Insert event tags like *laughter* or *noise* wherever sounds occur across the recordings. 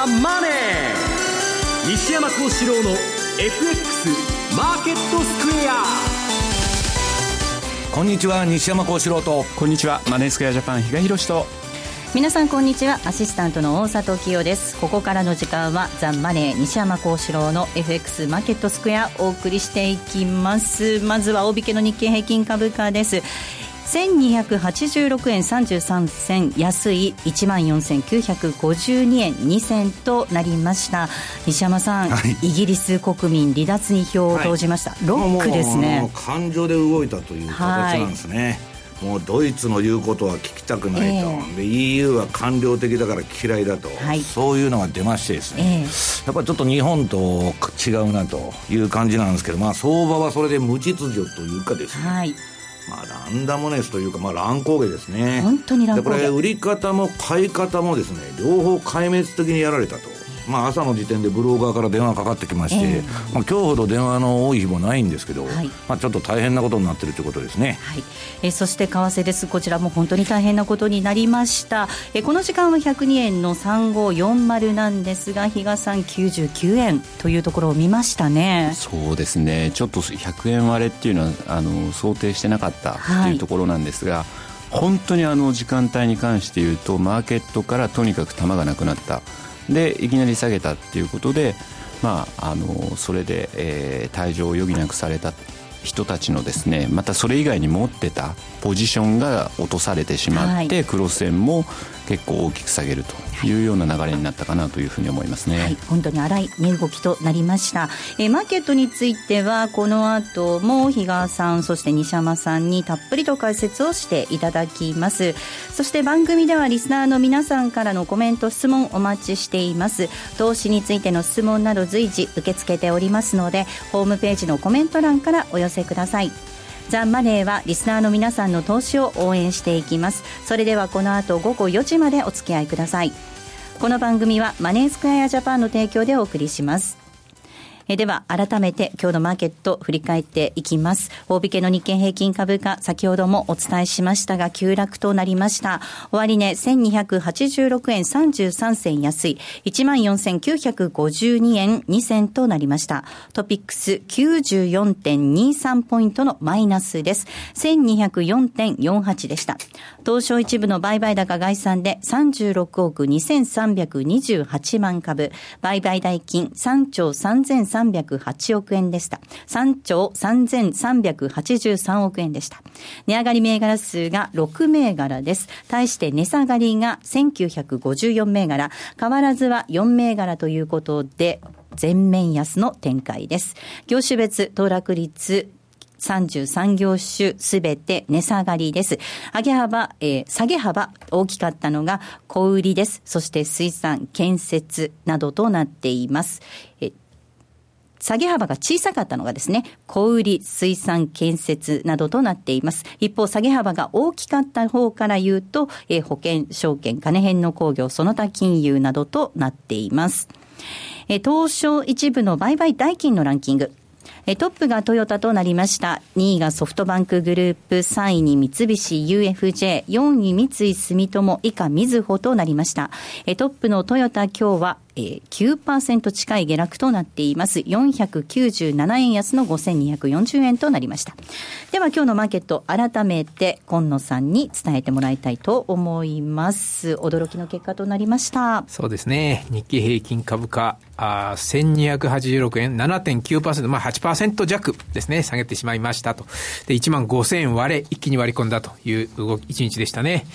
ザ・マネー」西山幸四郎の FX マーケットスクエア。こんにちは西山幸四郎と。こんにちはマネースクエアジャパン比嘉宏と。皆さんこんにちはアシスタントの大里清です。ここからの時間はザ・マネー西山幸四郎の FX マーケットスクエアお送りしていきます。まずは大引けの日経平均株価です1286円33銭安い1万4952円2銭となりました。西山さん、はい、イギリス国民離脱に票を投じました、はい、ロックですね。感情で動いたという形なんですね、はいもうドイツの言うことは聞きたくないと、えー、で EU は官僚的だから嫌いだと、はい、そういうのが出ましてですね、えー、やっぱりちょっと日本と違うなという感じなんですけど、まあ、相場はそれで無秩序というかですね、はい、まあ、ランダムネスというか、まあ、乱高下ですね。本当に乱高下。これ売り方も買い方もですね両方壊滅的にやられたとまあ、朝の時点でブローガーから電話かかってきまして、えー、まあ、今日ほど電話の多い日もないんですけど、はい、まあ、ちょっと大変なことになってるということですね、はい。えー、そして為替です、こちらも本当に大変なことになりました、えー、この時間は102円の3540なんですが、比嘉さん、99円というところを見ましたね。そうですね、ちょっと100円割れっていうのはあの想定してなかったとい。うところなんですが、はい本当にあの時間帯に関して言うとマーケットからとにかく球がなくなったでいきなり下げたっていうことで、まあ、あのそれで、えー、退場を余儀なくされた。人たちのですねまたそれ以外に持ってたポジションが落とされてしまって、はい、クロス円も結構大きく下げるとい。うような流れになったかなというふうに思いますね、はい、本当に荒い値動きとなりました、えー、マーケットについてはこの後も比嘉さんそして西山さんにたっぷりと解説をしていただきます。そして番組ではリスナーの皆さんからのコメント質問お待ちしています。投資についての質問など随時受け付けておりますのでホームページのコメント欄からお寄せください。ザ・マネーはリスナーの皆さんの投資を応援していきます。それではこの後午後4時までお付き合いください。この番組はマネースクエアジャパンの提供でお送りします。えでは、改めて今日のマーケット振り返っていきます。大引けの日経平均株価、先ほどもお伝えしましたが、急落となりました。終値、1286円33銭安い、14,952円2銭となりました。トピックス94.23ポイントのマイナスです。1204.48でした。東証一部の売買高概算で36億2328万株、売買代金3兆3300 308億円でした。3兆3383億円でした。値上がり銘柄数が6銘柄です。対して値下がりが1954銘柄、変わらずは4銘柄ということで、全面安の展開です。業種別騰落率33業種すべて値下がりです。上げ幅、えー、下げ幅大きかったのが小売りです。そして水産、建設などとなっています。えー下げ幅が小さかったのがですね、小売り、水産、建設などとなっています。一方、下げ幅が大きかった方から言うと、えー、保険、証券、金編の工業、その他金融などとなっています。えー、東証一部の売買代金のランキング。トップがトヨタとなりました。2位がソフトバンクグループ、3位に三菱 UFJ、4位三井住友、以下みずほとなりました。トップのトヨタ今日はえー、9%近い下落となっています。497円安の5240円となりました。では今日のマーケット、改めて今野さんに伝えてもらいたいと思います。驚きの結果となりました。そうですね。日経平均株価、あ1286円、7.9%、まあ8%弱ですね、下げてしまいましたと。で、1万5000円割れ、一気に割り込んだという動き、一日でしたね。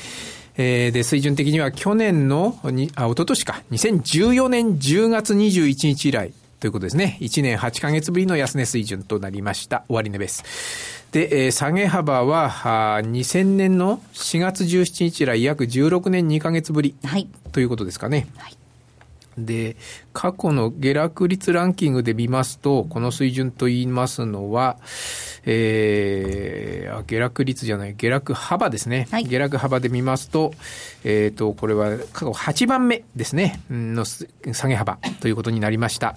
えー、で、水準的には去年の、にあ、一昨年か、2014年10月21日以来ということですね。1年8ヶ月ぶりの安値水準となりました。終値ベース。で、えー、下げ幅は、あ2000年の4月17日以来約16年2ヶ月ぶり、はい、ということですかね。はいで、過去の下落率ランキングで見ますと、この水準と言いますのは、えー、ー、下落率じゃない、下落幅ですね。はい、下落幅で見ますと、えっ、ー、と、これは過去8番目ですね、の下げ幅ということになりました。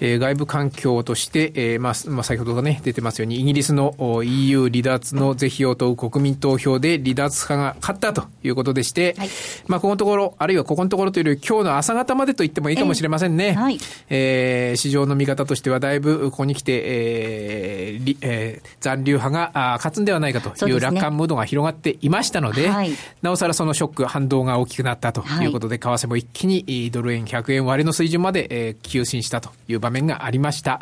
えー、外部環境として、えー、まあ、まあ、先ほどね、出てますように、イギリスの EU 離脱の是非を問う国民投票で離脱派が勝ったということでして、はい、まあ、このところ、あるいはここのところというより、今日の朝方までと言ってもいいかもしれませんね。えー、はい、えー、市場の見方としては、だいぶここに来て、えーえー、残留派があ勝つんではないかという楽観ムードが広がっていましたので、はい、なおさらそのショック、反動が大きくなったということで、為替も一気にドル円100円割れの水準まで、えー、急進したという場面がありました。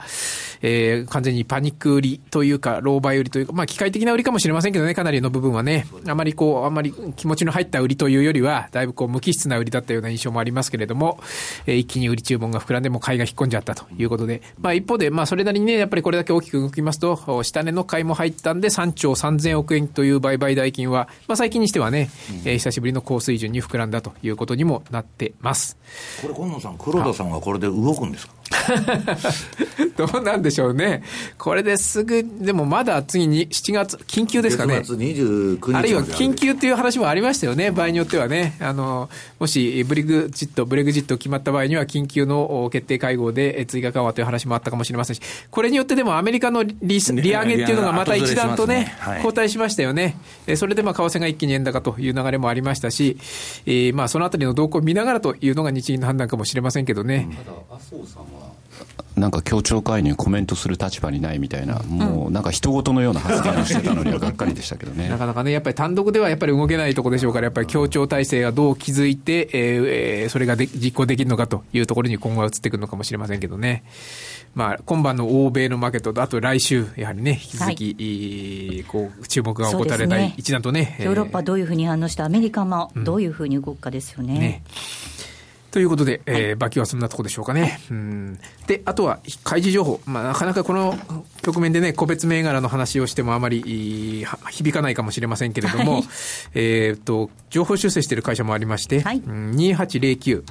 えー、完全にパニック売りというか、老媒売りというか、まあ、機械的な売りかもしれませんけどね、かなりの部分はね、あまりこう、あまり気持ちの入った売りというよりは、だいぶこう、無機質な売りだったような印象もありますけれども、えー、一気に売り注文が膨らんでも買いが引っ込んじゃったということで、まあ、一方で、まあ、それなりにね、やっぱりこれだけ大きく動きますと、下値の買いも入ったんで、3兆3000億円という売買代金は、まあ、最近にしてはね、えー、久しぶりの高水準に膨らんだということにもなってます。これ、今野さん、黒田さんはこれで動くんですか？*laughs* どうなんでしょうね。これですぐ、でもまだ次に7月、緊急ですかね。月29日あるいは緊急っていう話もありましたよね、場合によってはね。あの、もしブリグジット、ブレグジット決まった場合には、緊急の決定会合で追加緩和という話もあったかもしれませんし、これによってでもアメリカの利利上げっていうのがまた一段とね、後退しましたよね。それでまあ為替が一気に円高という流れもありましたし、えー、まあそのあたりの動向を見ながらというのが日銀の判断かもしれませんけどね。ただ麻生さんはなんか協調会にコメントする立場にないみたいな、もうなんか人事のような発言をしてたのにはがっかりでしたけどね。*laughs* なかなかね、やっぱり単独ではやっぱり動けないところでしょうから、やっぱり協調体制がどう築いて、えー、それがで実行できるのかというところに今後は移ってくるのかもしれませんけどね。まあ、今晩の欧米のマーケットと、あと来週、やはりね、引き続き、はい、こう注目が怠れない、ね、一段とね、ヨーロッパどういうふうに反応して、アメリカもどういうふうに動くかですよね。うんねということで、えー、バキはそんなとこでしょうかね。うん。で、あとは、開示情報。まあ、なかなかこの局面でね、個別銘柄の話をしてもあまり響かないかもしれませんけれども、はい、えっと、上方修正している会社もありまして、はい、2809。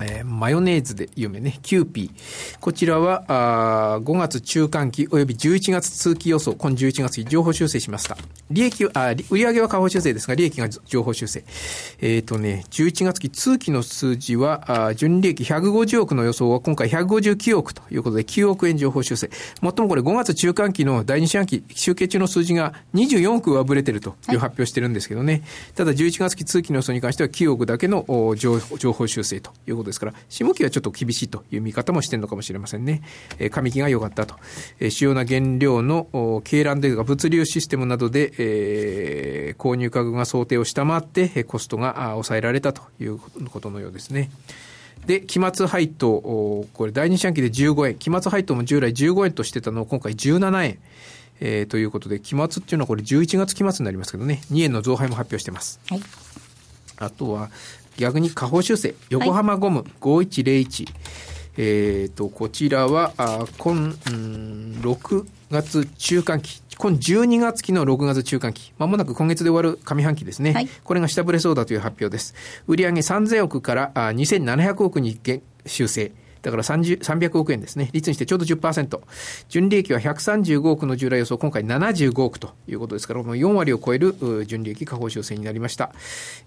えー、マヨネーズで有名ね、キューピー。こちらは、あ5月中間期及び11月通期予想、今11月期上方修正しました。利益、あ、売上は下方修正ですが、利益が上方修正。えっ、ー、とね、11月期通期の数字は、あ純利益150億の予想は今回159億ということで、9億円上方修正。もっともこれ5月中間期の第2四半期集計中の数字が24億上振れてるという発表してるんですけどね。はい、ただ11月期通期の予想に関しては9億だけの情報修正ということですから、下期はちょっと厳しいという見方もしてるのかもしれませんね。えー、上期が良かったと。えー、主要な原料の鶏卵で物流システムなどで、えー、購入価格が想定を下回って、コストが抑えられたということのようですね。で、期末配当、これ第二四半期で15円、期末配当も従来15円としてたのを今回17円。えー、ということで、期末っていうのはこれ11月期末になりますけどね、2円の増配も発表してます。はい。あとは、逆に下方修正、横浜ゴム5101。はい、えっ、ー、と、こちらは、あ今、うん、6月中間期。今12月期の6月中間期。まもなく今月で終わる上半期ですね。はい、これが下振れそうだという発表です。売上3000億からあ2700億に修正。だから300億円ですね。率にしてちょうど10%。純利益は135億の従来予想、今回75億ということですから、この4割を超える純利益下方修正になりました。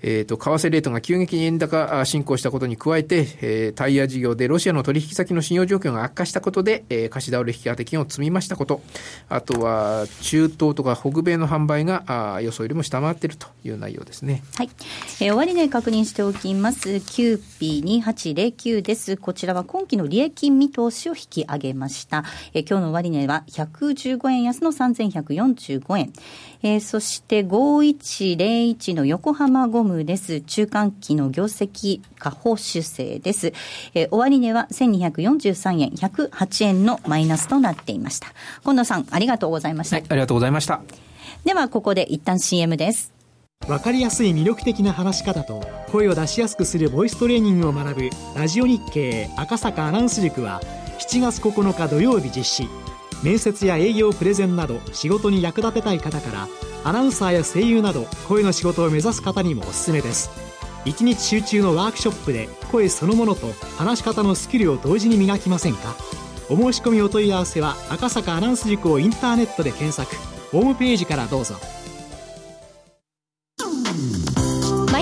えっ、ー、と、為替レートが急激に円高進行したことに加えて、えー、タイヤ事業でロシアの取引先の信用状況が悪化したことで、えー、貸し倒れ引き当て金を積みましたこと。あとは、中東とか北米の販売があ予想よりも下回っているという内容ですね。はい。えー、終値確認しておきます。キューピー2809です。こちらは今今期の利益見通しを引き上げました。え今日の終値は115円安の3145円。えー、そして5101の横浜ゴムです。中間期の業績下方修正です。えー、終値は1243円108円のマイナスとなっていました。近野さん、ありがとうございました。はい、ありがとうございました。では、ここで一旦 CM です。わかりやすい魅力的な話し方と声を出しやすくするボイストレーニングを学ぶラジオ日経赤坂アナウンス塾は7月9日土曜日実施。面接や営業プレゼンなど仕事に役立てたい方からアナウンサーや声優など声の仕事を目指す方にもおすすめです。1日集中のワークショップで声そのものと話し方のスキルを同時に磨きませんか？お申し込みお問い合わせは赤坂アナウンス塾をインターネットで検索。ホームページからどうぞ。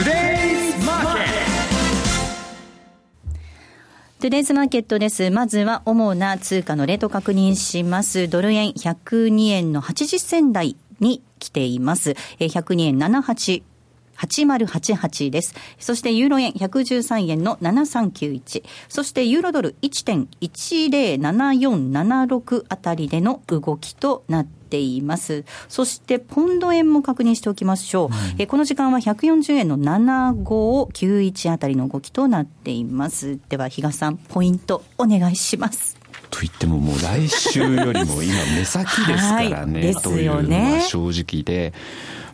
トゥデイズマーケットです。まずは主な通貨のレート確認します。ドル円102円の80銭台に来ています。102円78 8088です。そしてユーロ円113円の7391。そしてユーロドル1.107476あたりでの動きとなってています。そしてポンド円も確認しておきましょう。うん、えこの時間は140円の7591あたりの動きとなっています。では、比嘉さん、ポイントお願いします。と言ってももう来週よりも今目先ですからね、はい、というのは正直で。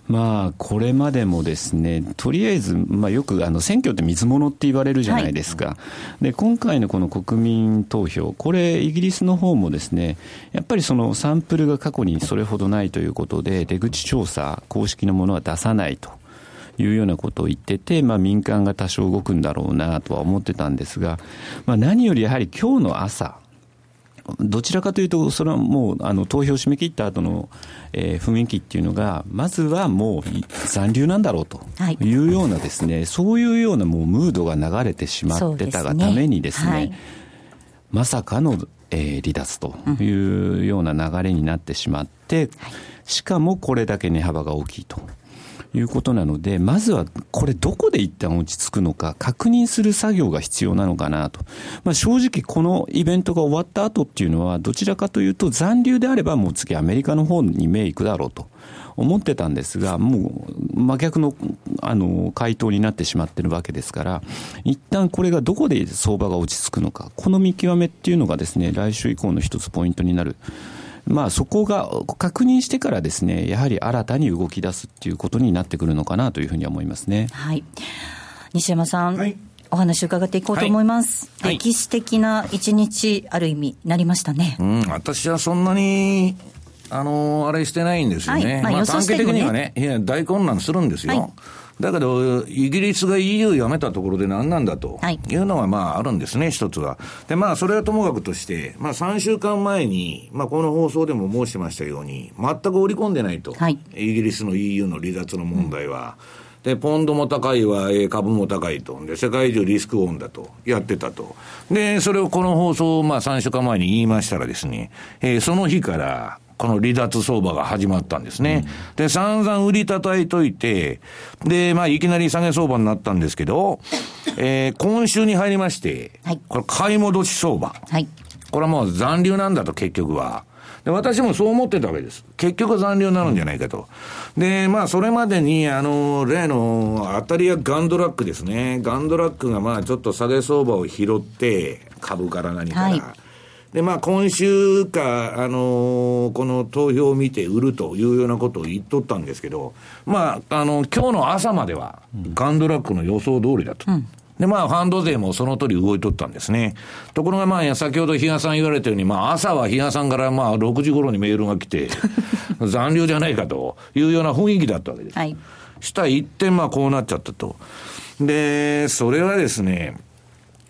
まあ、これまでもですね、とりあえず、まあ、よくあの選挙って水物って言われるじゃないですか、はい、で今回のこの国民投票、これ、イギリスの方もですね、やっぱりそのサンプルが過去にそれほどないということで、出口調査、公式のものは出さないと。いうようなことを言ってて、まあ、民間が多少動くんだろうなとは思ってたんですが、まあ、何よりやはり今日の朝、どちらかというと、それはもうあの投票締め切った後の、えー、雰囲気っていうのが、まずはもう残留なんだろうとい。うようなですね、はい、そういうようなもうムードが流れてしまってたがためにですね、はい、まさかの、えー、離脱というような流れになってしまって、しかもこれだけ値幅が大きいと。いうことなので、まずはこれどこで一旦落ち着くのか、確認する作業が必要なのかなと。まあ、正直このイベントが終わった後っていうのは、どちらかというと残留であればもう次アメリカの方に目いくだろうと。思ってたんですが、もう真逆のあの回答になってしまってるわけですから、一旦これがどこで相場が落ち着くのか、この見極めっていうのがですね、来週以降の一つポイントになるまあ、そこが確認してからですね、やはり新たに動き出すっていうことになってくるのかなというふうに思いますね。はい。西山さん。はいお話伺っていこうと思います。はい、歴史的な一日、ある意味、なりましたね。うん、私はそんなに、あの、あれしてないんですよね。はい、まあ、まあ、短期的にはね、いや、大混乱するんですよ。はいだけど、イギリスが EU 辞めたところで何なんだというのがまああるんですね、一つは。で、まあそれはともかくとして、まあ3週間前に、まあこの放送でも申しましたように、全く織り込んでないと。はい、イギリスの EU の離脱の問題は。うん、で、ポンドも高いわ、株も高いと。で、世界中リスクオンだと。やってたと。で、それをこの放送、まあ3週間前に言いましたらですね、えー、その日から、この離脱相場が始まったんですね。うん、で、散々売り叩いといて、で、まあ、いきなり下げ相場になったんですけど、えー、今週に入りまして、はい、これ買い戻し相場。はい。これはもう残留なんだと、結局は。で、私もそう思ってたわけです。結局残留になるんじゃないかと。で、まあ、それまでに、あの、例の、当たりやガンドラックですね。ガンドラックが、まあ、ちょっと下げ相場を拾って、株から何から。はいで、まあ、今週か、あのー、この投票を見て売るというようなことを言っとったんですけど、まあ、あの、今日の朝までは、ガンドラックの予想通りだと。うんで、まあ、ファンド税もその通り動いとったんですね。ところが、まあ、先ほど比嘉さん言われたように、まあ、朝は比嘉さんから、まあ、6時頃にメールが来て、*laughs* 残留じゃないかというような雰囲気だったわけです。はい。した一点、まあ、こうなっちゃったと。で、それはですね、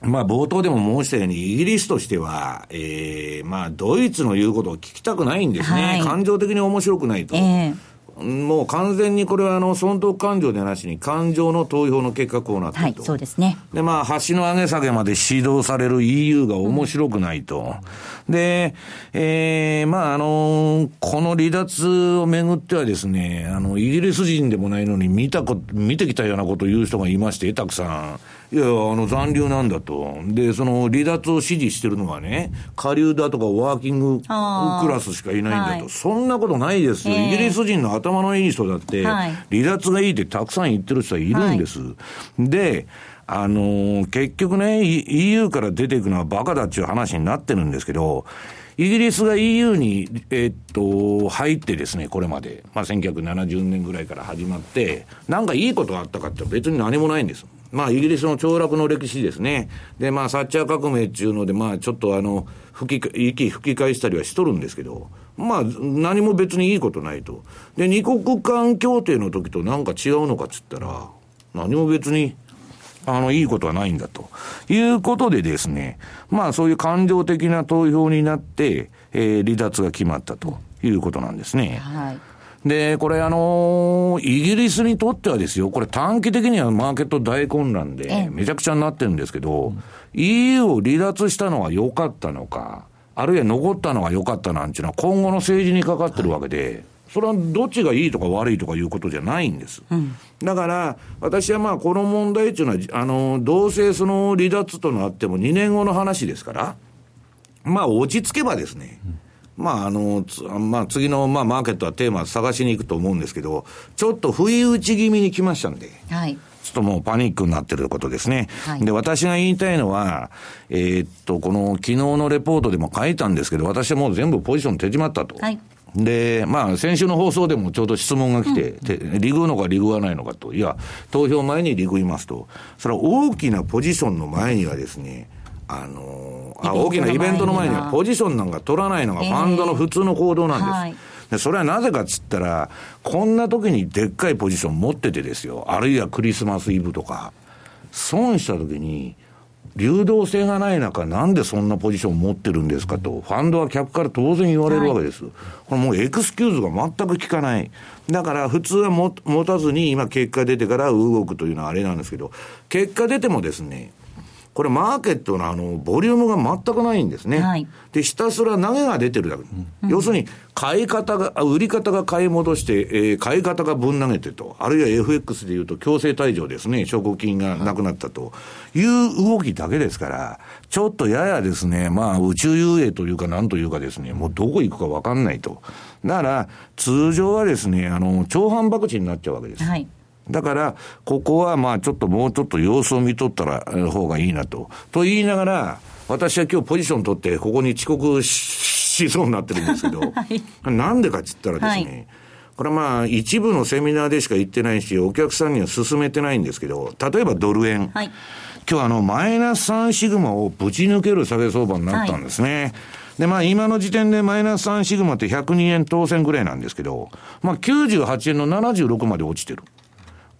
まあ、冒頭でも申したように、イギリスとしては、ええー、まあ、ドイツの言うことを聞きたくないんですね。はい、感情的に面白くないと。えーもう完全にこれはあの損得感情でなしに感情の投票の結果こうなってると。はい、そうですね。で、まあ、橋の上げ下げまで指導される EU が面白くないと。うん、で、ええー、まあ、あの、この離脱をめぐってはですね、あの、イギリス人でもないのに見たこ、見てきたようなことを言う人がいまして、たくさん。いや、あの、残留なんだと。で、その離脱を支持してるのがね、下流だとかワーキングクラスしかいないんだと。はい、そんなことないですよ、えー、イギリス人の頭のいい人だって、離脱がいいってたくさん言ってる人はいるんです。はい、で、あのー、結局ね、EU から出ていくのはバカだっていう話になってるんですけど、イギリスが EU に、えー、っと、入ってですね、これまで、まあ、1970年ぐらいから始まって、なんかいいことがあったかって別に何もないんです。まあ、イギリスの凋落の歴史ですね。で、まあ、サッチャー革命っていうので、まあ、ちょっとあの、吹き、息吹き返したりはしとるんですけど、まあ、何も別にいいことないと。で、二国間協定の時となんか違うのかっつったら、何も別に、あの、いいことはないんだと。いうことでですね、まあそういう感情的な投票になって、えー、離脱が決まったということなんですね。はい。で、これあのー、イギリスにとってはですよ、これ短期的にはマーケット大混乱で、めちゃくちゃになってるんですけど、EU を離脱したのは良かったのか、あるいは残ったのが良かったなんていうのは今後の政治にかかってるわけで、はい。それはどっちがいいとか悪いとかいうことじゃないんです。うん、だから、私はまあ、この問題っていうのは、あの、どうせその離脱となっても2年後の話ですから、まあ、落ち着けばですね、うん、まあ、あの、まあ、次の、まあ、マーケットはテーマ探しに行くと思うんですけど、ちょっと不意打ち気味に来ましたんで、はい。ちょっともうパニックになってることですね。はい、で、私が言いたいのは、えー、っと、この昨日のレポートでも書いたんですけど、私はもう全部ポジション手締まったと。はいで、まあ、先週の放送でもちょうど質問が来て、うん、リグうのかリグわないのかと。いや、投票前にリグいますと。それは大きなポジションの前にはですね、あのー、あ大きなイベントの前にはポジションなんか取らないのがファンドの普通の行動なんです。えーはいで、それはなぜかっつったら、こんな時にでっかいポジション持っててですよ。あるいはクリスマスイブとか。損した時に、流動性がない中、なんでそんなポジション持ってるんですかと、ファンドは客から当然言われるわけです。はい、これもうエクスキューズが全く効かない。だから普通は持たずに今結果出てから動くというのはあれなんですけど、結果出てもですね、これマーケットのあの、ボリュームが全くないんですね。はい、で、ひたすら投げが出てるだけ。うん、要するに、買い方が、売り方が買い戻して、えー、買い方がぶん投げてと、あるいは FX でいうと強制退場ですね、証拠金がなくなったという動きだけですから、ちょっとややですね、まあ宇宙遊泳というかなんというかですね、もうどこ行くかわかんないと。だから、通常はですね、あの、超反爆地になっちゃうわけです。はいだから、ここはまあちょっともうちょっと様子を見とったら、方がいいなと。と言いながら、私は今日ポジション取ってここに遅刻しそうになってるんですけど、*laughs* はい、なんでかっつったらですね、はいこれはまあ一部のセミナーでしか言ってないし、お客さんには勧めてないんですけど、例えばドル円。はい、今日あのマイナス3シグマをぶち抜ける下げ相場になったんですね。はいで、まあ今の時点でマイナス3シグマって102円当選ぐらいなんですけど、まあ98円の76まで落ちてる。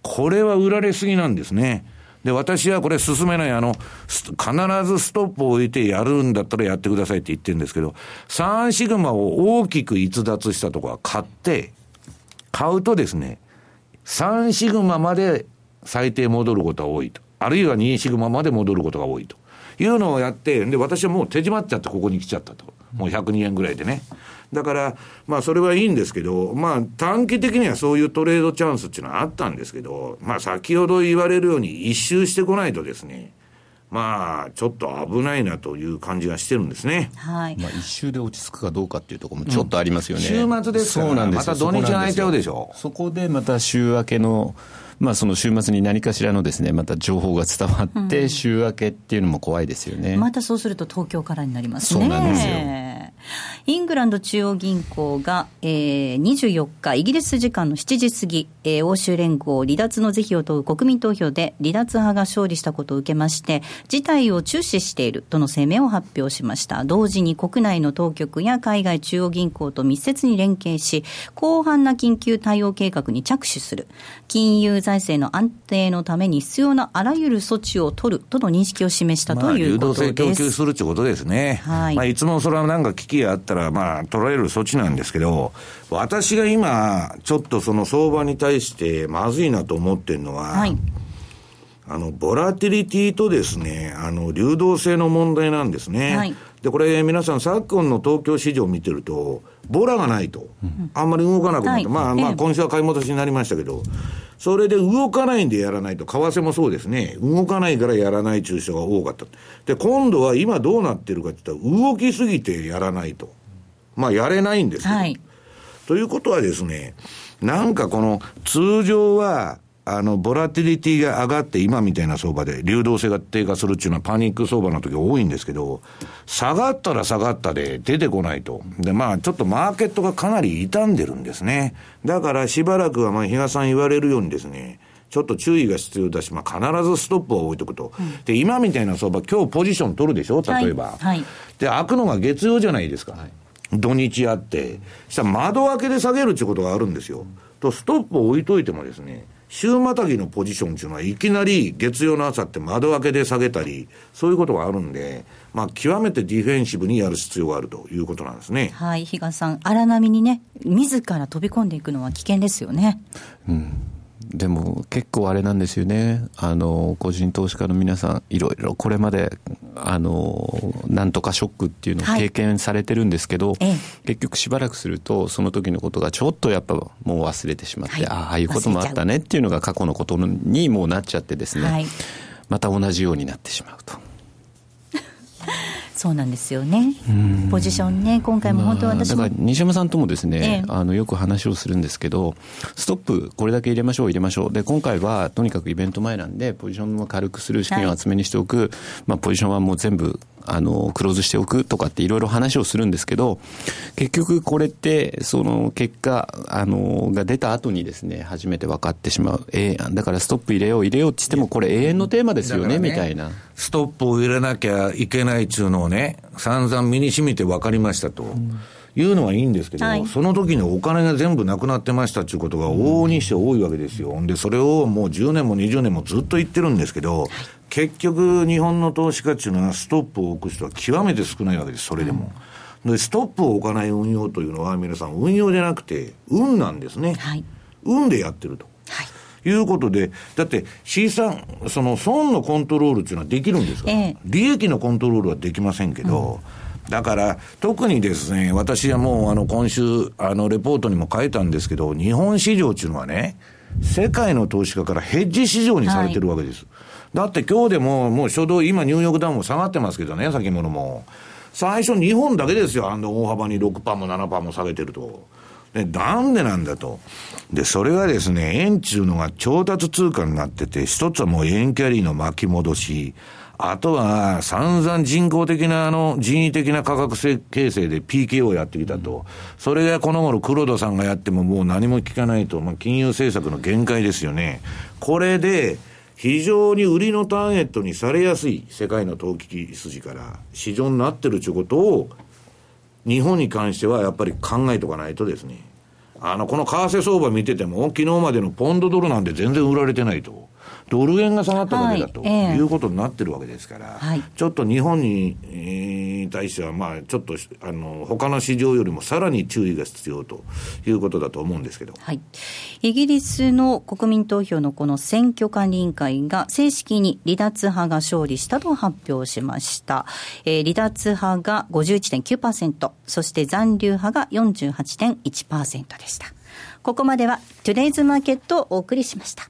これは売られすぎなんですね。で、私はこれ進めない、あの、必ずストップを置いてやるんだったらやってくださいって言ってるんですけど、3シグマを大きく逸脱したとこは買って、買うとですね、3シグマまで最低戻ることが多いと。あるいは2シグマまで戻ることが多いと。いうのをやって、で、私はもう手締まっちゃってここに来ちゃったと。もう102円ぐらいでね。だから、まあそれはいいんですけど、まあ短期的にはそういうトレードチャンスっていうのはあったんですけど、まあ先ほど言われるように一周してこないとですね、まあ、ちょっと危ないなという感じがしてるんですね。はい。まあ、一周で落ち着くかどうかっていうところもちょっとありますよね。うん、週末ですから、そうなんですまた土日空いちゃうでしょ。そこでまた週明けの、まあ、その週末に何かしらのですね、また情報が伝わって、週明けっていうのも怖いですよね。またそうすると東京からになりますね。そうなんですよ。*laughs* イングランド中央銀行が、えー、24日、イギリス時間の7時過ぎ、えー、欧州連合離脱の是非を問う国民投票で離脱派が勝利したことを受けまして、事態を注視しているとの声明を発表しました。同時に国内の当局や海外中央銀行と密接に連携し、広範な緊急対応計画に着手する。金融財政の安定のために必要なあらゆる措置を取るとの認識を示したということです。まあ、流動性供給するということですね。はい。まあ、いつもそれはなんか危機があったら、まあ、取られる措置なんですけど、私が今、ちょっとその相場に対してまずいなと思ってるのは、はい、あの、ボラティリティとですね、あの、流動性の問題なんですね。はい、で、これ皆さん昨今の東京市場を見てると、ボラがないと、あんまり動かなくなって、はい、まあまあ今週は買い戻しになりましたけど、それで動かないんでやらないと、為替もそうですね、動かないからやらない中小が多かった。で、今度は今どうなってるかって言ったら、動きすぎてやらないと。まあやれないんですよ。はい、ということはですね、なんかこの通常は、あの、ボラティリティが上がって今みたいな相場で流動性が低下するっていうのはパニック相場の時多いんですけど、下がったら下がったで出てこないと。で、まあちょっとマーケットがかなり傷んでるんですね。だからしばらくはまあ比嘉さん言われるようにですね、ちょっと注意が必要だし、まあ、必ずストップを置いとくと、うん、で今みたいな相場、今日ポジション取るでしょ、例えば。はいはい、で、開くのが月曜じゃないですか、はい、土日あって、したら窓開けで下げるっていうことがあるんですよ。と、ストップを置いといてもですね、週またぎのポジションっていうのは、いきなり月曜の朝って窓開けで下げたり、そういうことがあるんで、まあ、極めてディフェンシブにやる必要があるということなんですね。はい、比嘉さん、荒波にね、自ら飛び込んでいくのは危険ですよね。うんでも結構あれなんですよね、あの個人投資家の皆さん、いろいろこれまで、あのなんとかショックっていうのを経験されてるんですけど、はい、結局しばらくすると、その時のことがちょっとやっぱもう忘れてしまって、はい、ああいうこともあったねっていうのが過去のことにもうなっちゃってですね、はい、また同じようになってしまうと。*laughs* そうなんですよね、ポジションね、今回も本当私も、まあ、だから西山さんともですね、ええ、あのよく話をするんですけど、ストップ、これだけ入れましょう、入れましょう、で今回はとにかくイベント前なんで、ポジションを軽くする、資金を厚めにしておく、はい、まあ、ポジションはもう全部あの、クローズしておくとかっていろいろ話をするんですけど、結局これって、その結果、あの、が出た後にですね、初めて分かってしまう。えー、だからストップ入れよう入れようって言っても、これ永遠のテーマですよね、ねみたいな。ストップを入れなきゃいけないっちゅうのをね、散々身に染みて分かりましたと。うんいうのはいいんですけど、はい、その時にお金が全部なくなってましたっていうことが往々にして多いわけですよ。で、それをもう10年も20年もずっと言ってるんですけど、結局、日本の投資家っていうのは、ストップを置く人は極めて少ないわけです、それでも。うん、で、ストップを置かない運用というのは、皆さん、運用じゃなくて、運なんですね。はい、運でやってると。はい。いうことで、だって資産、その損のコントロールっていうのはできるんですから、ええ、利益のコントロールはできませんけど、うん、だから、特にですね、私はもう、あの、今週、あの、レポートにも書いたんですけど、日本市場っていうのはね、世界の投資家からヘッジ市場にされてるわけです。はいだって今日でも、もう初動、今ニューヨークダウンも下がってますけどね、先物も。最初日本だけですよ、あの大幅に6%も7%も下げてると。で、なんでなんだと。で、それはですね、円っていうのが調達通貨になってて、一つはもう円キャリーの巻き戻し、あとは散々人工的なあの人為的な価格形成で PK をやってきたと。それがこの頃黒田さんがやってももう何も聞かないと。まあ金融政策の限界ですよね。これで、非常に売りのターゲットにされやすい世界の投機筋から市場になってるということを、日本に関してはやっぱり考えとかないとですね、あの、この為替相場見てても、昨日までのポンドドルなんて全然売られてないと。ドル円が下がっただけだと、いうことになってるわけですから、はい、ちょっと日本に、えー、対しては、まあ、ちょっとあの他の市場よりもさらに注意が必要ということだと思うんですけど、はい、イギリスの国民投票のこの選挙管理委員会が正式に離脱派が勝利したと発表しました。えー、離脱派が51.9%、そして残留派が48.1%でした。ここまではトゥデイズマーケットをお送りしました。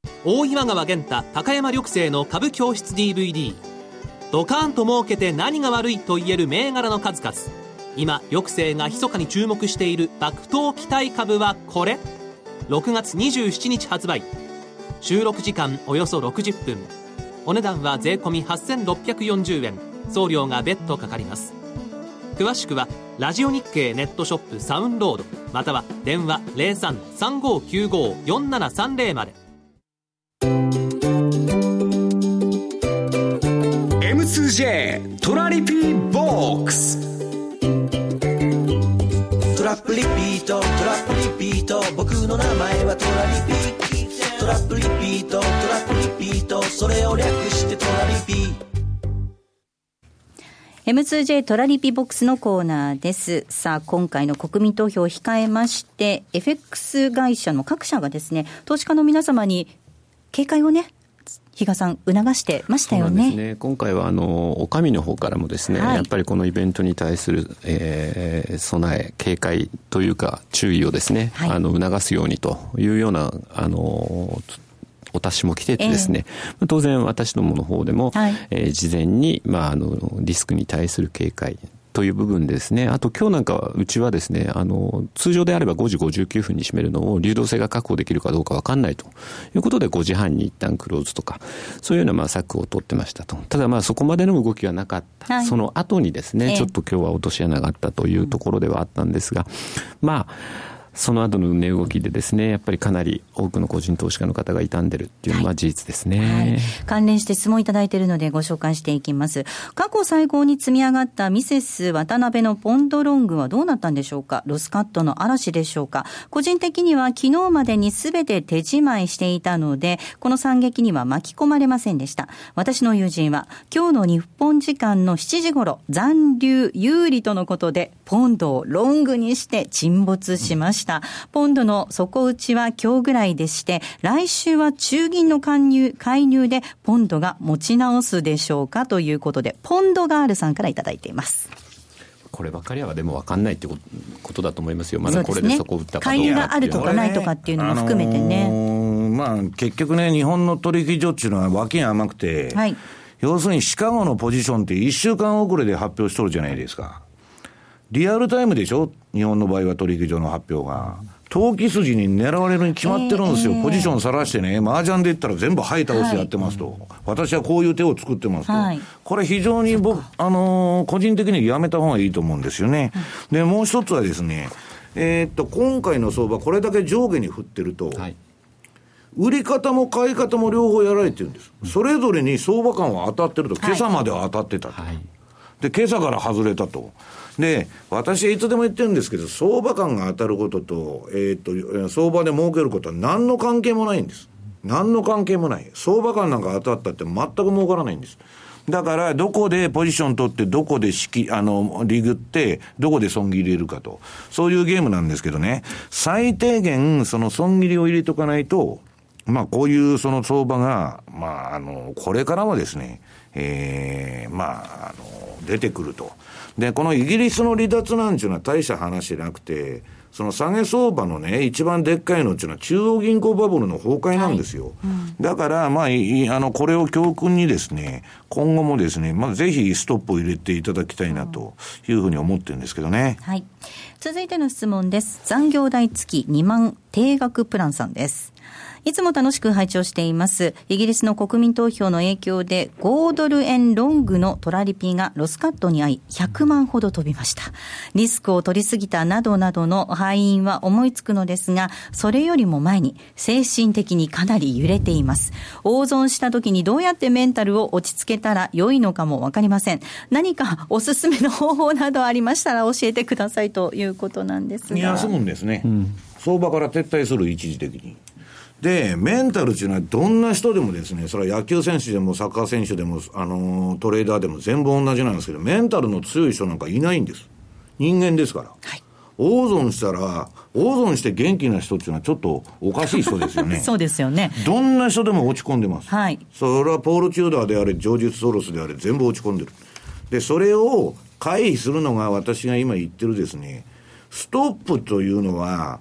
大岩川源太高山緑星の株教室 DVD ドカーンと儲けて何が悪いと言える銘柄の数々。今緑星が密かに注目している爆投期待株はこれ。6月27日発売。収録時間およそ60分。お値段は税込8640円。送料が別途かかります。詳しくはラジオ日経ネットショップサウンロード。または電話0335954730まで。M2J トラリピボックス。トラップリピートトラップリピート。僕の名前はトラリピトラップリピートトラップリピート。それを略してトラリピ M2J トラリピボックスのコーナーです。さあ、今回の国民投票を控えまして、FX 会社の各社がですね、投資家の皆様に警戒をね、比嘉さん、促してましたよね。ね。今回は、あの、お上の方からもですね、はい、やっぱりこのイベントに対する、えー、備え、警戒というか、注意をですね、はい、あの、促すようにというような、あの、お達しも来ててですね、えー、当然私どもの方でも、はい、えー、事前に、まあ、あの、リスクに対する警戒、という部分ですね。あと今日なんかはうちはですね、あの、通常であれば5時59分に閉めるのを流動性が確保できるかどうかわかんないということで5時半に一旦クローズとか、そういうようなまあ策を取ってましたと。ただまあそこまでの動きはなかった。はい、その後にですね、ちょっと今日は落とし穴があったというところではあったんですが、まあ、その後の値動きでですね、やっぱりかなり多くの個人投資家の方が傷んでるっていうのは事実ですね。はいはい、関連して質問いただいているのでご紹介していきます。過去最高に積み上がったミセス渡辺のポンドロングはどうなったんでしょうか？ロスカットの嵐でしょうか？個人的には昨日までに全て手仕舞いしていたので、この惨劇には巻き込まれませんでした。私の友人は今日の日本時間の7時頃、残留有利とのことでポンドをロングにして沈没しました。した。ポンドの底打ちは今日ぐらいでして、来週は中銀の介入介入でポンドが持ち直すでしょうかということで、ポンドガールさんからいただいています。こればかりはでも分かんないってことだと思いますよ、まだこれでそこ打ったか介入があるとかないとかっていうのも含めてね。あのー、まあ、結局ね、日本の取引所っていうのは脇が甘くて、はい、要するにシカゴのポジションって1週間遅れで発表しとるじゃないですか。リアルタイムでしょ？日本の場合は取引所の発表が。投機筋に狙われるに決まってるんですよ。ポジションさらしてね、麻雀で言ったら全部はい倒してやってますと、はい、私はこういう手を作ってますと。はい、これ非常に僕、あのー、個人的にやめた方がいいと思うんですよね。で、もう一つはですね、えー、っと、今回の相場、これだけ上下に振ってると、はい、売り方も買い方も両方やられてるんです。それぞれに相場感は当たってると、今朝までは当たってたと。で、今朝から外れたと。で、私はいつでも言ってるんですけど、相場感が当たることと、えっ、と、相場で儲けることは何の関係もないんです。何の関係もない。相場感なんか当たったって全く儲からないんです。だから、どこでポジション取って、どこで式、あの、リグって、どこで損切り入れるかと。そういうゲームなんですけどね。最低限、その損切りを入れとかないと、まあ、こういうその相場が、まあ、あの、これからもですね、ええー、まあ、あの、出てくると。で、このイギリスの離脱なんていうのは大した話じゃなくて、その下げ相場のね、一番でっかいのっていうのは中央銀行バブルの崩壊なんですよ。はいうん、だから、まあ、あの、これを教訓にですね、今後もですね、まあ、ぜひストップを入れていただきたいなというふうに思ってるんですけどね。はい。続いての質問です。残業代付き2万定額プランさんです。いつも楽しく拝聴しています。イギリスの国民投票の影響で5ドル円ロングのトラリピがロスカットに遭い100万ほど飛びました。リスクを取りすぎたなどなどの敗因は思いつくのですが、それよりも前に精神的にかなり揺れています。大損した時にどうやってメンタルを落ち着けたら良いのかもわかりません。何かおすすめの方法などありましたら教えてくださいということなんですが。休むんですね。うん、相場から撤退する一時的に。で、メンタルっていうのはどんな人でもですね、それは野球選手でもサッカー選手でも、あの、トレーダーでも全部同じなんですけど、メンタルの強い人なんかいないんです。人間ですから。はい。大損したら、大損して元気な人っていうのはちょっとおかしい人ですよね。*laughs* そうですよね。どんな人でも落ち込んでます。はい。それはポール・チューダーであれ、ジョージ・ソロスであれ、全部落ち込んでる。で、それを回避するのが私が今言ってるですね、ストップというのは、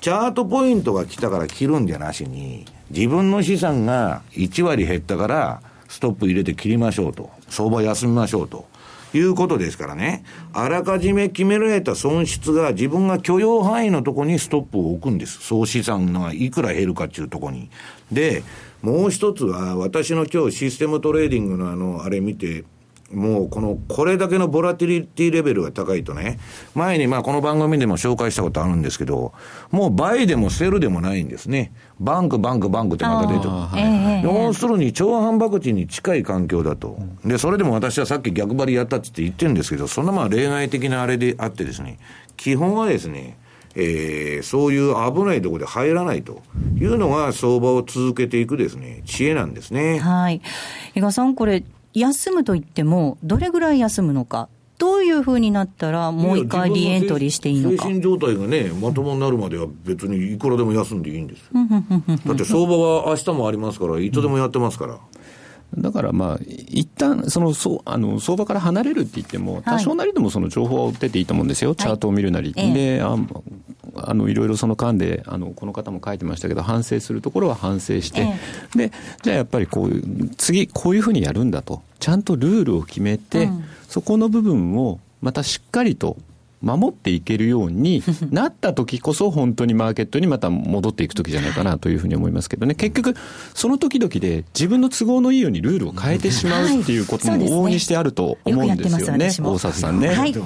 チャートポイントが来たから切るんじゃなしに、自分の資産が1割減ったから、ストップ入れて切りましょうと。相場休みましょうと。いうことですからね。あらかじめ決められた損失が自分が許容範囲のとこにストップを置くんです。総資産がいくら減るかっていうとこに。で、もう一つは、私の今日システムトレーディングのあの、あれ見て、もうこの、これだけのボラティリティレベルが高いとね、前にまあこの番組でも紹介したことあるんですけど、もう buy でも sell でもないんですね。バンク、バンク、バンクってまた出てる。要するに超反爆地に近い環境だと。で、それでも私はさっき逆張りやったって言ってるんですけど、そんなまあ例外的なあれであってですね、基本はですね、えー、そういう危ないところで入らないというのが相場を続けていくですね、知恵なんですね。はい。伊賀さん、これ、休むといっても、どれぐらい休むのか。どういうふうになったら、もう一回リエントリーしていいのか。精神状態がね、まともになるまでは別にいくらでも休んでいいんですだって相場は明日もありますから、いつでもやってますから。だからまあ、一旦そのそあの相場から離れるって言っても、多少なりともその情報は追ってていいと思うんですよ、チャートを見るなり。でああのいろいろその間であのこの方も書いてましたけど反省するところは反省して、でじゃあやっぱりこういう次こういうふうにやるんだと。ちゃんとルールを決めて、うん、そこの部分をまたしっかりと守っていけるようになった時こそ本当にマーケットにまた戻っていく時じゃないかなというふうに思いますけどね。結局その時々で自分の都合のいいようにルールを変えてしまうっていうことも往々にしてあると思うんですよね、大里さんね。はい、*laughs*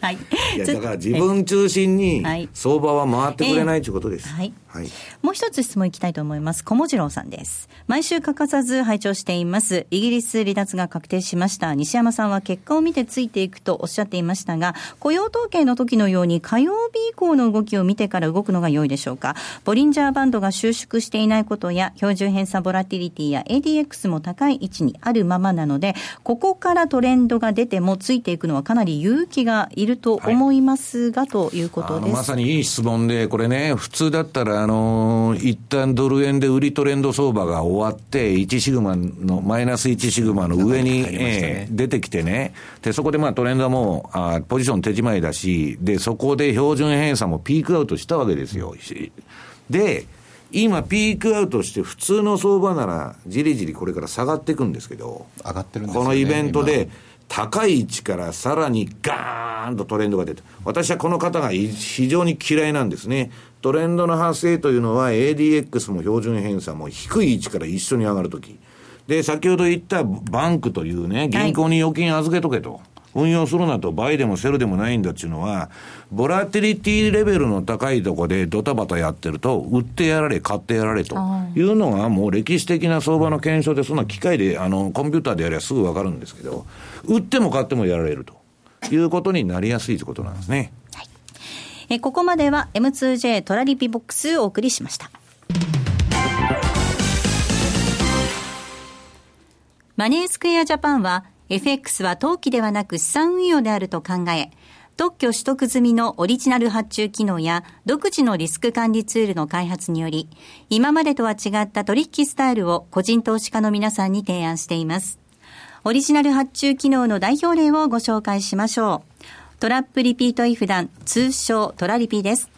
はい、いやだから自分中心に相場は回ってくれないということです。はい。はい、もう一つ質問いきたいと思います。小文次郎さんです。毎週欠かさず拝聴しています。イギリス離脱が確定しました。西山さんは結果を見てついていくとおっしゃっていましたが、雇用統計の時のように火曜日以降の動きを見てから動くのが良いでしょうか？ボリンジャーバンドが収縮していないことや、標準偏差ボラティリティや ADX も高い位置にあるままなので、ここからトレンドが出てもついていくのはかなり勇気がいると思いますが、はい、ということです。まさにいい質問で、これね、普通だったら、あの、一旦ドル円で売りトレンド相場が終わって、1シグマの、マイナス1シグマの上に、ねえー、出てきてね、で、そこでまあトレンドはもう、あポジション手じまいだし、で、そこで標準偏差もピークアウトしたわけですよ。で、今、ピークアウトして、普通の相場なら、じりじりこれから下がっていくんですけど、上がってるんです、ね、このイベントで、高い位置からさらにガーンとトレンドが出て、私はこの方が非常に嫌いなんですね。トレンドの発生というのは ADX も標準偏差も低い位置から一緒に上がるとき。で、先ほど言ったバンクというね、銀行に預金預けとけと。はい運用するなと buy でも sell でもないんだっていうのは、ボラティリティレベルの高いとこでドタバタやってると、売ってやられ、買ってやられというのがもう歴史的な相場の検証で、そんな機械で、あの、コンピューターでやればすぐわかるんですけど、売っても買ってもやられるということになりやすいということなんですね。はい、えここまでは M2J トラリピボックスをお送りしました。マネースクエアジャパンは FX は投機ではなく資産運用であると考え、特許取得済みのオリジナル発注機能や独自のリスク管理ツールの開発により、今までとは違った取引スタイルを個人投資家の皆さんに提案しています。オリジナル発注機能の代表例をご紹介しましょう。トラップリピートイフダン、通称トラリピです。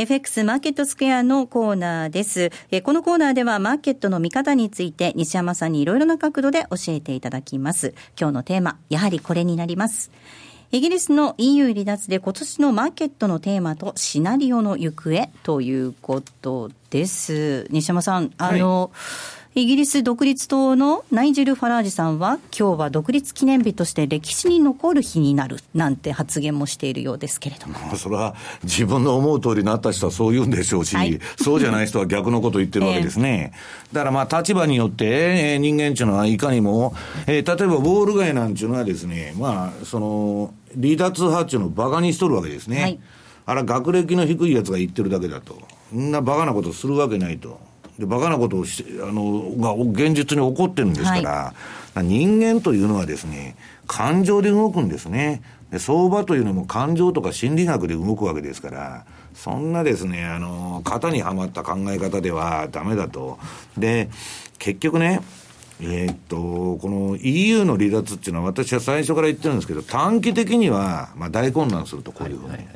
FX マーケットスクエアのコーナーです。えこのコーナーではマーケットの見方について西山さんにいろいろな角度で教えていただきます。今日のテーマ、やはりこれになります。イギリスの EU 離脱で今年のマーケットのテーマとシナリオの行方ということです。西山さん、あの、はいイギリス独立党のナイジェル・ファラージさんは、今日は独立記念日として歴史に残る日になるなんて発言もしているようですけれども。それは自分の思う通りになった人はそう言うんでしょうし、はい、そうじゃない人は逆のことを言ってるわけですね。*laughs* えー、だからまあ立場によって、えー、人間っていうのはいかにも、えー、例えばウォール街なんていうのはですね、まあ、その、離脱派っていうのを馬鹿にしとるわけですね。はい、あれ学歴の低いやつが言ってるだけだと。そんな馬鹿なことするわけないと。で、バカなことをし、あの、が現実に起こってるんですから、はい、人間というのはですね、感情で動くんですね。で、相場というのも感情とか心理学で動くわけですから、そんなですね、あの、型にはまった考え方ではダメだと。で、結局ね、えー、っと、この EU の離脱っていうのは私は最初から言ってるんですけど、短期的には、まあ大混乱すると、こういうふうに。はいはい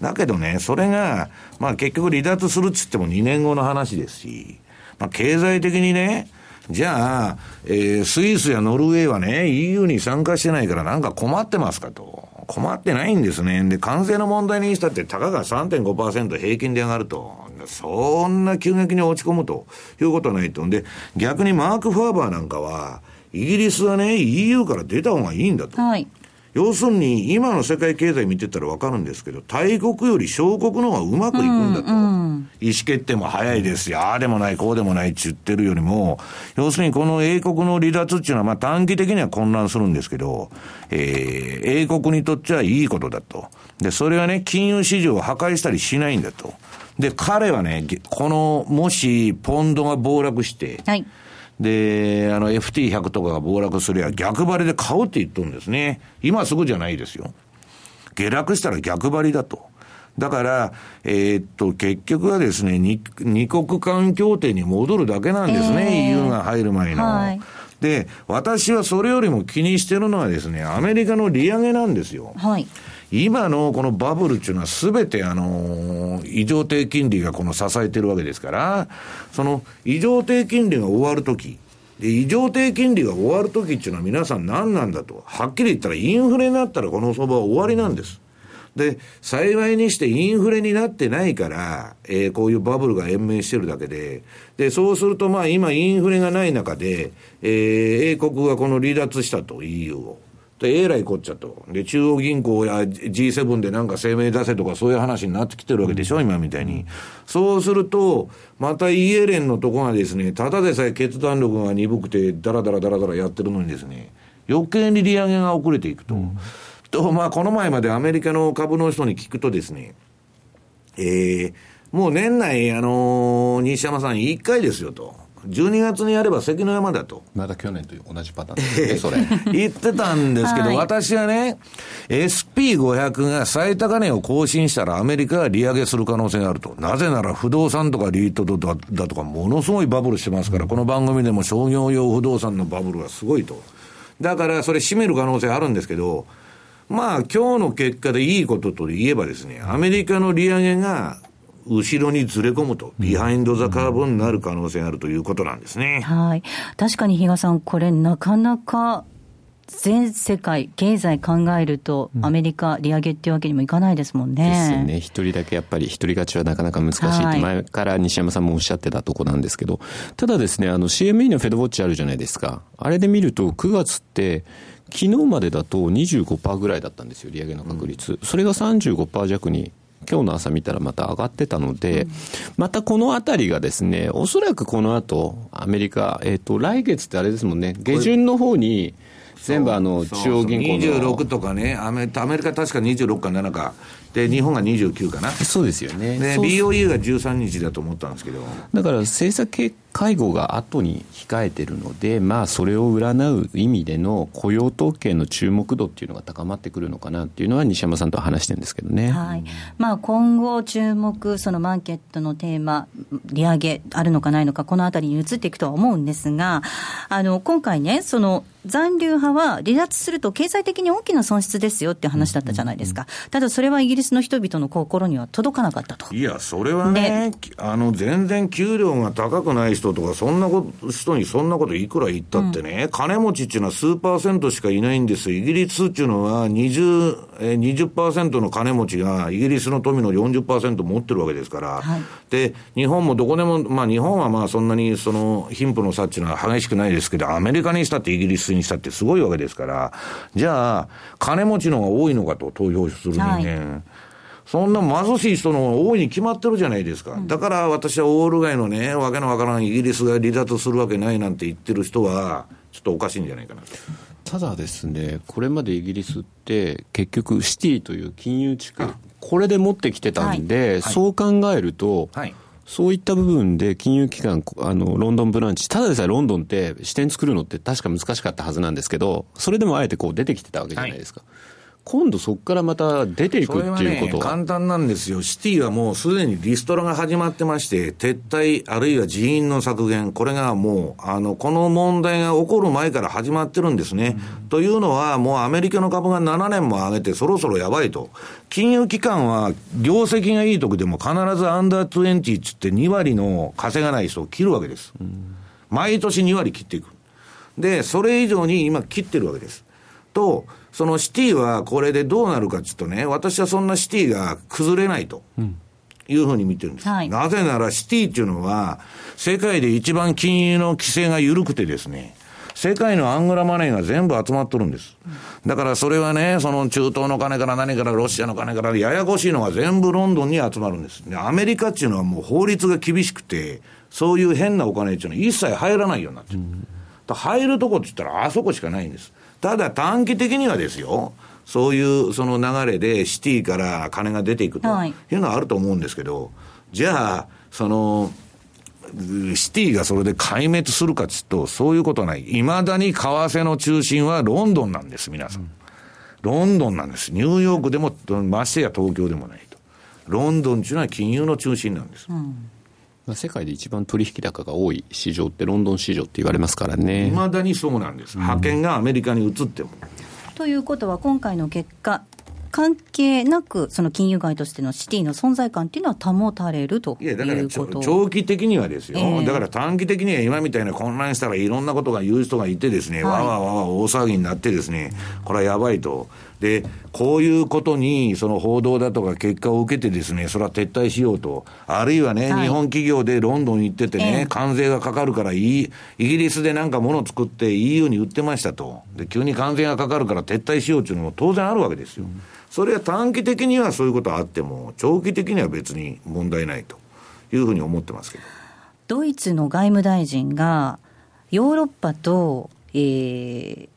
だけどね、それが、まあ結局離脱するっつっても2年後の話ですし、まあ、経済的にね、じゃあ、えー、スイスやノルウェーはね、EU に参加してないからなんか困ってますかと。困ってないんですね。で、関税の問題にしたって、たかが3.5%平均で上がると。そんな急激に落ち込むということはないと。んで、逆にマーク・ファーバーなんかは、イギリスはね、EU から出た方がいいんだと。はい。要するに、今の世界経済見てたらわかるんですけど、大国より小国の方がうまくいくんだと。うんうん、意思決定も早いですよ。ああでもない、こうでもないって言ってるよりも、要するにこの英国の離脱っていうのは、まあ短期的には混乱するんですけど、えー、英国にとってはいいことだと。で、それはね、金融市場を破壊したりしないんだと。で、彼はね、この、もし、ポンドが暴落して、はいで、あの FT100 とかが暴落すりゃ逆張りで買うって言っとるんですね。今すぐじゃないですよ。下落したら逆張りだと。だから、えー、っと、結局はですね、二二国間協定に戻るだけなんですね、えー、EU が入る前の。はい、で、私はそれよりも気にしてるのはですね、アメリカの利上げなんですよ。はい。今のこのバブルっていうのはすべてあの、異常低金利がこの支えてるわけですから、その異常低金利が終わるとき、で、異常低金利が終わるときっていうのは皆さん何なんだと。はっきり言ったらインフレになったらこの相場は終わりなんです。で、幸いにしてインフレになってないから、えー、こういうバブルが延命してるだけで、で、そうするとまあ今インフレがない中で、えー、英国がこの離脱したと、EU を。で、えらいこっちゃと。で、中央銀行や G7 でなんか声明出せとかそういう話になってきてるわけでしょ、今みたいに。そうすると、またイエレンのとこがですね、ただでさえ決断力が鈍くて、だらだらだらだらやってるのにですね、余計に利上げが遅れていくと。うん、と、まあ、この前までアメリカの株の人に聞くとですね、えー、もう年内、あのー、西山さん1回ですよと。12月にやれば関の山だと。まだ去年と同じパターンですね、*laughs* それ。言ってたんですけど、はい、私はね、SP500 が最高値を更新したらアメリカが利上げする可能性があると。なぜなら不動産とかリートだだとかものすごいバブルしてますから、この番組でも商業用不動産のバブルがすごいと。だからそれ閉める可能性あるんですけど、まあ今日の結果でいいことといえばですね、アメリカの利上げが後ろにずれ込むと、ビハインド・ザ・カーブになる可能性があるということなんですね。はい。確かに比嘉さん、これなかなか全世界、経済考えると、アメリカ、利上げっていうわけにもいかないですもんね。ですね。一人だけやっぱり、一人勝ちはなかなか難しいって、前から西山さんもおっしゃってたとこなんですけど、ただですね、あの CME のフェドウォッチあるじゃないですか。あれで見ると、9月って、昨日までだと25%ぐらいだったんですよ、利上げの確率。うん、それが35%弱に今日の朝見たらまた上がってたので、うん、またこのあたりがですね、おそらくこの後、アメリカ、えっ、ー、と、来月ってあれですもんね、下旬の方に、全部あの中央銀行の。26とかねアメ、アメリカ確か26か7か、で日本が29かな、そうですよね。で、BOE が13日だと思ったんですけど、だから政策会合が後に控えてるので、まあ、それを占う意味での雇用統計の注目度っていうのが高まってくるのかなっていうのは、西山さんと話してるんですけどね。はいまあ、今後、注目、そのマーケットのテーマ、利上げあるのかないのか、このあたりに移っていくとは思うんですが、あの今回ね、その残留派は離脱すると経済的に大きな損失ですよって話だったじゃないですか。ただそれはイギリスの人々の心には届かなかったと。いや、それはね、あの、全然給料が高くない人とか、そんなこと、人にそんなこといくら言ったってね、うん、金持ちっていうのは数パーセントしかいないんですイギリスっていうのは20、えー、20%の金持ちがイギリスの富の40%持ってるわけですから、はい、で、日本もどこでも、まあ日本はまあそんなにその貧富の差っていうのは激しくないですけど、アメリカにしたってイギリスにしたってすごいわけですから、じゃあ、金持ちの方が多いのかと投票する人間。はいそんな貧しい人の多いに決まってるじゃないですか。だから私はオール街のね、わけのわからんイギリスが離脱するわけないなんて言ってる人は、ちょっとおかしいんじゃないかなと。ただですね、これまでイギリスって、結局、シティという金融地区、これで持ってきてたんで、はい、そう考えると、はい、そういった部分で金融機関、あの、ロンドンブランチ、ただでさえロンドンって支店作るのって確か難しかったはずなんですけど、それでもあえてこう出てきてたわけじゃないですか。はい今度そこからまた出ていくっていうことは、ね、簡単なんですよ。シティはもうすでにリストラが始まってまして、撤退、あるいは人員の削減、これがもう、あの、この問題が起こる前から始まってるんですね。うん、というのは、もうアメリカの株が7年も上げて、そろそろやばいと。金融機関は、業績がいい時でも必ずアンダー20ってって2割の稼がない人を切るわけです。うん、毎年2割切っていく。で、それ以上に今切ってるわけです。と、そのシティはこれでどうなるかちょっとね、私はそんなシティが崩れないと。いうふうに見てるんです、はい、なぜならシティっていうのは、世界で一番金融の規制が緩くてですね、世界のアングラマネーが全部集まっとるんです。だからそれはね、その中東の金から何からロシアの金からややこしいのが全部ロンドンに集まるんです。で、アメリカっていうのはもう法律が厳しくて、そういう変なお金っていうのは一切入らないようになってる。うん、入るとこって言ったらあそこしかないんです。ただ短期的にはですよ、そういうその流れでシティから金が出ていくというのはあると思うんですけど、じゃあ、その、シティがそれで壊滅するかっつうと、そういうことはない。いまだに為替の中心はロンドンなんです、皆さん。ロンドンなんです。ニューヨークでも、ましてや東京でもないと。ロンドンっていうのは金融の中心なんです。うん世界で一番取引高が多い市場ってロンドン市場って言われますからね。いまだにそうなんです。派遣がアメリカに移っても。ということは今回の結果、関係なく、その金融街としてのシティの存在感っていうのは保たれるといや、だから長期的にはですよ、えー、だから短期的には今みたいな混乱したらいろんなことが言う人がいてですね、はい、わわわわ大騒ぎになってですね、これはやばいと。で、こういうことに、その報道だとか結果を受けてですね、それは撤退しようと。あるいはね、はい、日本企業でロンドン行っててね、えー、関税がかかるからいい、イギリスでなんか物作って EU に売ってましたと。で、急に関税がかかるから撤退しようっていうのも当然あるわけですよ。うんそれは短期的にはそういうことはあっても、長期的には別に問題ないというふうに思ってますけど。ドイツの外務大臣が、ヨーロッパと、えー、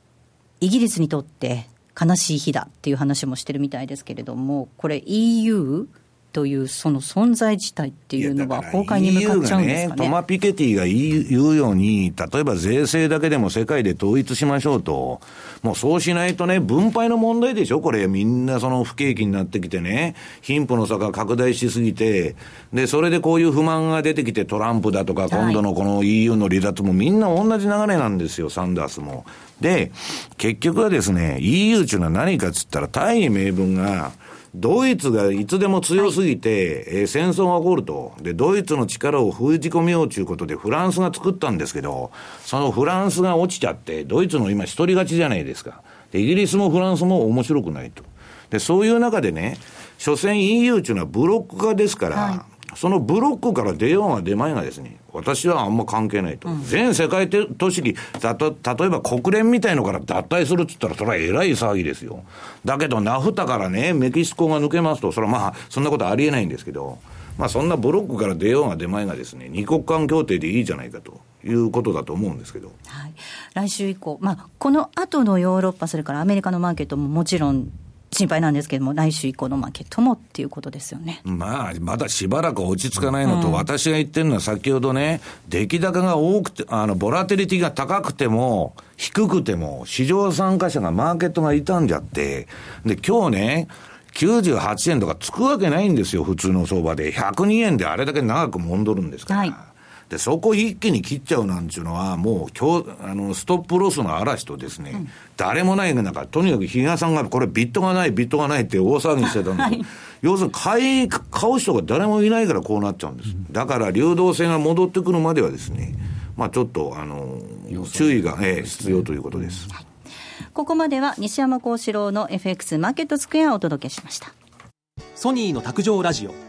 イギリスにとって悲しい日だっていう話もしてるみたいですけれども、これ EU というその存在自体っていうのは、崩壊に向かっちゃうんですかね、ね、トマ・ピケティが言うように、例えば税制だけでも世界で統一しましょうと、もうそうしないとね、分配の問題でしょ、これ、みんなその不景気になってきてね、貧富の差が拡大しすぎて、で、それでこういう不満が出てきて、トランプだとか、今度のこの EU の離脱もみんな同じ流れなんですよ、サンダースも。で、結局はですね、EU っていうのは何かっつったら、大義名分が、ドイツがいつでも強すぎて、はい、えー、戦争が起こると。で、ドイツの力を封じ込めようということでフランスが作ったんですけど、そのフランスが落ちちゃって、ドイツの今一人勝ちじゃないですか。で、イギリスもフランスも面白くないと。で、そういう中でね、所詮 EU っていうのはブロック化ですから、はいそのブロックから出ようが出まいがですね、私はあんま関係ないと。うん、全世界都市に、たと、例えば国連みたいのから脱退するって言ったら、それは偉い騒ぎですよ。だけど、ナフタからね、メキシコが抜けますと、それはまあ、そんなことありえないんですけど、まあ、そんなブロックから出ようが出まいがですね、二国間協定でいいじゃないかと。いうことだと思うんですけど、はい、来週以降、まあ、この後のヨーロッパ、それからアメリカのマーケットももちろん心配なんですけれども、来週以降のマーケットもっていうことですよね。まあ、まだしばらく落ち着かないのと、うん、私が言ってるのは先ほどね、出来高が多くて、あの、ボラテリティが高くても、低くても、市場参加者がマーケットが傷んじゃって、で、今日ね、98円とかつくわけないんですよ、普通の相場で。102円であれだけ長く戻るんですから。はいで、そこ一気に切っちゃうなんていうのは、もう今日、あの、ストップロスの嵐とですね、うん、誰もない中、とにかく比嘉さんがこれビットがない、ビットがないって大騒ぎしてたんですはい、要するに買い、買う人が誰もいないからこうなっちゃうんです。だから流動性が戻ってくるまではですね、まあちょっと、あの、注意が、えー、必要ということです。はい。ここまでは西山幸四郎の FX マーケットスクエアをお届けしました。ソニーの卓上ラジオ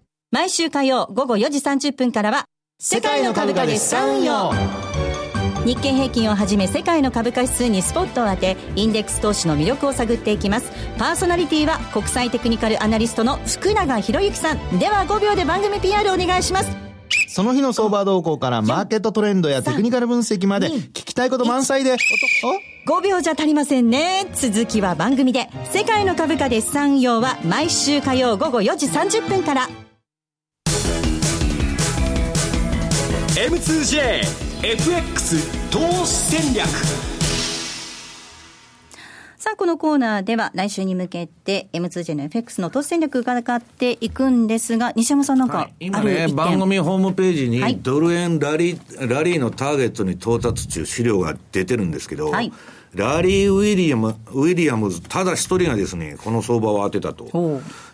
毎週火曜午後4時30分からは、世界の株価で資産運用。日経平均をはじめ世界の株価指数にスポットを当て、インデックス投資の魅力を探っていきます。パーソナリティは国際テクニカルアナリストの福永博之さん。では5秒で番組 PR お願いします。その日の相場動向からマーケットトレンドやテクニカル分析まで聞きたいこと満載で、お5秒じゃ足りませんね。続きは番組で。世界の株価で資産運用は毎週火曜午後4時30分から。M2JFX 投資戦略。さあ、このコーナーでは来週に向けて M2J の FX の投資戦略伺っていくんですが、西山さんなんか、はい、今ね、番組ホームページにドル円ラリー、ラリーのターゲットに到達中資料が出てるんですけど、はいラリー・ウィリアム、ウィリアムズ、ただ一人がですね、この相場を当てたと。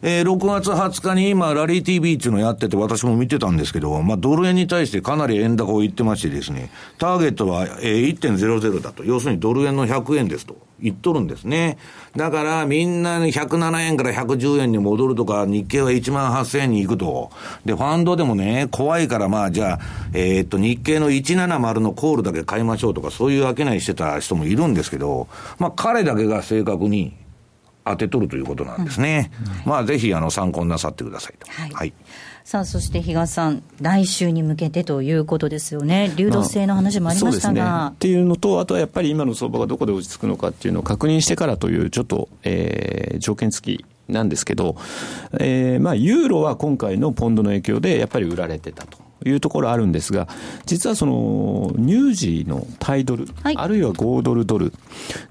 えー、6月20日に今、ラリー TV っていうのをやってて、私も見てたんですけど、まあ、ドル円に対してかなり円高を言ってましてですね、ターゲットは、えー、1.00だと。要するにドル円の100円ですと。言っとるんですね。だからみんな107円から110円に戻るとか、日経は1万8000円に行くと。で、ファンドでもね、怖いからまあじゃあ、えー、っと、日経の170のコールだけ買いましょうとか、そういう商いしてた人もいるんですけど、まあ彼だけが正確に当てとるということなんですね。うん、まあぜひあの参考になさってくださいと。はい、はいさあ、そして比嘉さん、来週に向けてということですよね、流動性の話もありましたが。まあね、っていうのと、あとはやっぱり今の相場がどこで落ち着くのかっていうのを確認してからという、ちょっと、えー、条件付きなんですけど、えー、まあ、ユーロは今回のポンドの影響でやっぱり売られてたと。いうところあるんですが、実はその乳児のタイドル、はい、あるいは5ドルドル、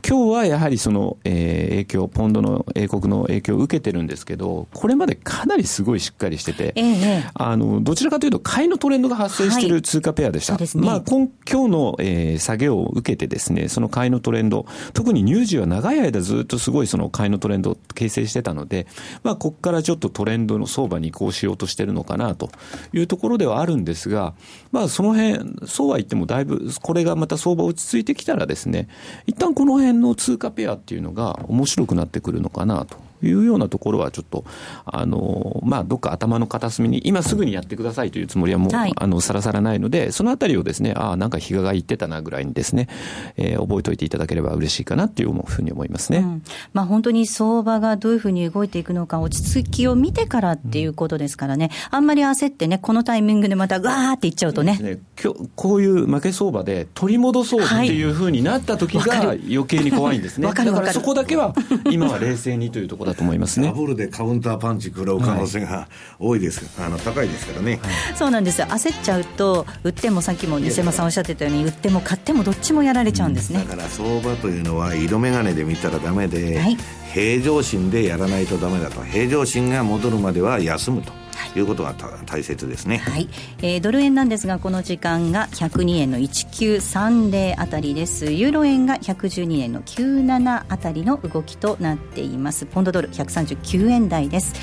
今日はやはりその、えー、影響、ポンドの英国の影響を受けてるんですけど、これまでかなりすごいしっかりしてて、えー、あのどちらかというと、買いのトレンドが発生してい。る通貨ペアでした。はい、ね、まあ、今今日の、えー、下げを受けてですね、その買いのトレンド、特に乳児は長い間ずっとすごいその買いのトレンドを形成してたので、まあ、ここからちょっとトレンドの相場に移行しようとしてるのかなというところではあるんですが、まあ、その辺、そうは言ってもだいぶ、これがまた相場落ち着いてきたらですね、一旦この辺の通貨ペアっていうのが面白くなってくるのかなというようなところはちょっと、あの、まあ、どっか頭の片隅に、今すぐにやってくださいというつもりはもう、はい、あの、さらさらないので、そのあたりをですね、ああ、なんか比嘉が言ってたなぐらいにですね、えー、覚えておいていただければ嬉しいかなっていうふうに思いますね。うん、まあ、本当に相場がどういうふうに動いていくのか、落ち着きを見てからっていうことですからね、あんまり焦ってね、このタイミングでまたわーっていっちゃうとね。ね。今日こういう負け相場で取り戻そうっていうふうになった時が余計に怖いんですね。*laughs* だからそこだけは今は冷静にというところだと思いますね。ルでカウンターパンチ食らう可能性が多いです、はい、あの高いですからね、はい、そうなんですよ。焦っちゃうと売ってもさっきも西山さんおっしゃってたように売っても買ってもどっちもやられちゃうんですね、だから相場というのは色眼鏡で見たらダメで、はい、平常心でやらないとダメだと。平常心が戻るまでは休むとい。うことが大切ですね、はい。えー、ドル円なんですがこの時間が102円の1930あたりです。ユーロ円が112円の97あたりの動きとなっています。ポンドドル139円台です、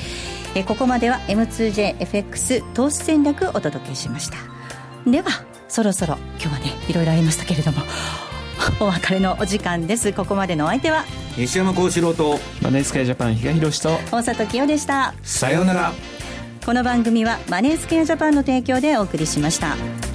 えー、ここまでは M2JFX 投資戦略お届けしました。ではそろそろ今日はねいろいろありましたけれども *laughs* お別れのお時間です。ここまでのお相手は西山幸四郎とマネースカイジャパン比嘉宏と大里清でした。さようならこの番組はマネースケアジャパンの提供でお送りしました。